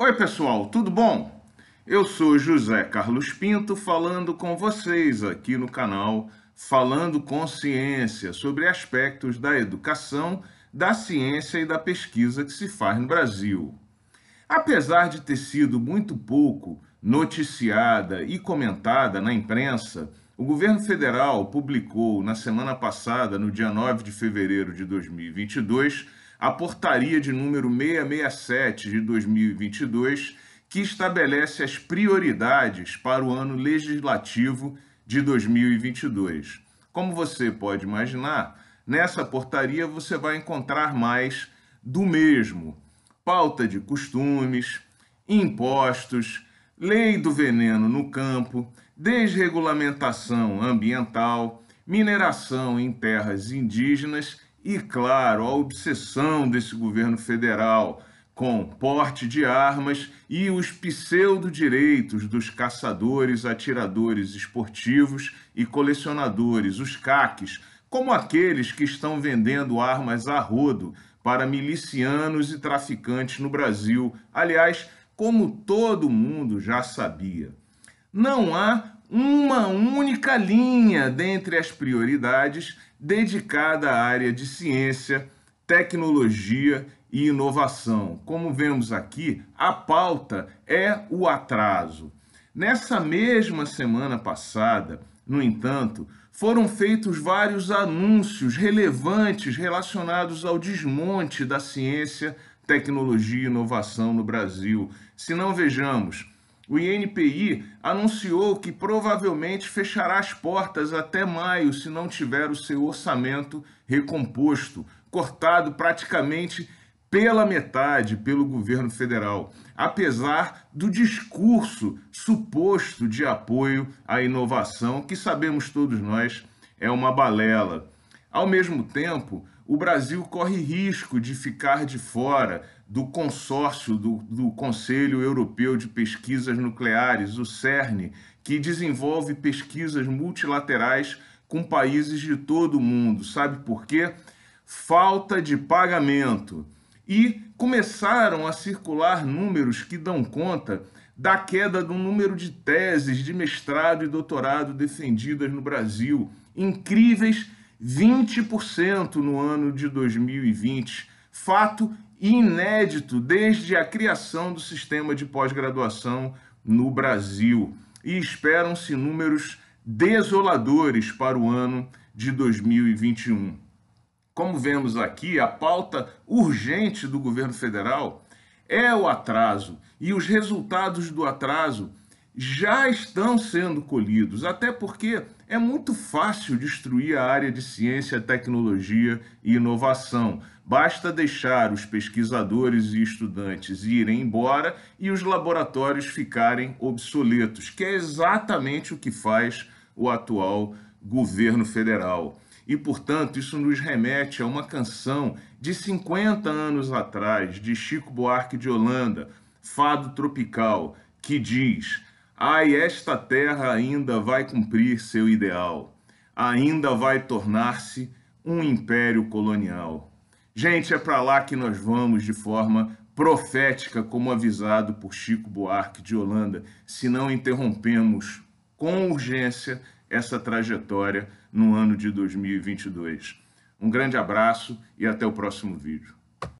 Oi, pessoal, tudo bom? Eu sou José Carlos Pinto falando com vocês aqui no canal Falando com Ciência sobre aspectos da educação, da ciência e da pesquisa que se faz no Brasil. Apesar de ter sido muito pouco noticiada e comentada na imprensa, o governo federal publicou na semana passada, no dia 9 de fevereiro de 2022, a portaria de número 667 de 2022, que estabelece as prioridades para o ano legislativo de 2022. Como você pode imaginar, nessa portaria você vai encontrar mais do mesmo: pauta de costumes, impostos, lei do veneno no campo, desregulamentação ambiental, mineração em terras indígenas e, claro, a obsessão desse governo federal com porte de armas e os pseudo-direitos dos caçadores, atiradores esportivos e colecionadores, os CACs, como aqueles que estão vendendo armas a rodo para milicianos e traficantes no Brasil, aliás, como todo mundo já sabia. Não há uma única linha dentre as prioridades dedicada à área de ciência, tecnologia e inovação. Como vemos aqui, a pauta é o atraso. Nessa mesma semana passada, no entanto, foram feitos vários anúncios relevantes relacionados ao desmonte da ciência, tecnologia e inovação no Brasil. Se não vejamos, o INPI anunciou que provavelmente fechará as portas até maio se não tiver o seu orçamento recomposto, cortado praticamente pela metade pelo governo federal, apesar do discurso suposto de apoio à inovação, que sabemos todos nós é uma balela. Ao mesmo tempo, o Brasil corre risco de ficar de fora do consórcio do, do, Conselho Europeu de Pesquisas Nucleares, o CERN, que desenvolve pesquisas multilaterais com países de todo o mundo. Sabe por quê? Falta de pagamento. E começaram a circular números que dão conta da queda do número de teses de mestrado e doutorado defendidas no Brasil. Incríveis 20% no ano de 2020, fato inédito desde a criação do sistema de pós-graduação no Brasil. E esperam-se números desoladores para o ano de 2021. Como vemos aqui, a pauta urgente do governo federal é o atraso, e os resultados do atraso já estão sendo colhidos, até porque é muito fácil destruir a área de ciência, tecnologia e inovação. Basta deixar os pesquisadores e estudantes irem embora e os laboratórios ficarem obsoletos, que é exatamente o que faz o atual governo federal. E, portanto, isso nos remete a uma canção de 50 anos atrás, de Chico Buarque de Holanda, Fado Tropical, que diz Ai, esta terra ainda vai cumprir seu ideal, ainda vai tornar-se um império colonial. Gente, é para lá que nós vamos de forma profética, como avisado por Chico Buarque de Holanda, se não interrompemos com urgência essa trajetória no ano de 2022. Um grande abraço e até o próximo vídeo.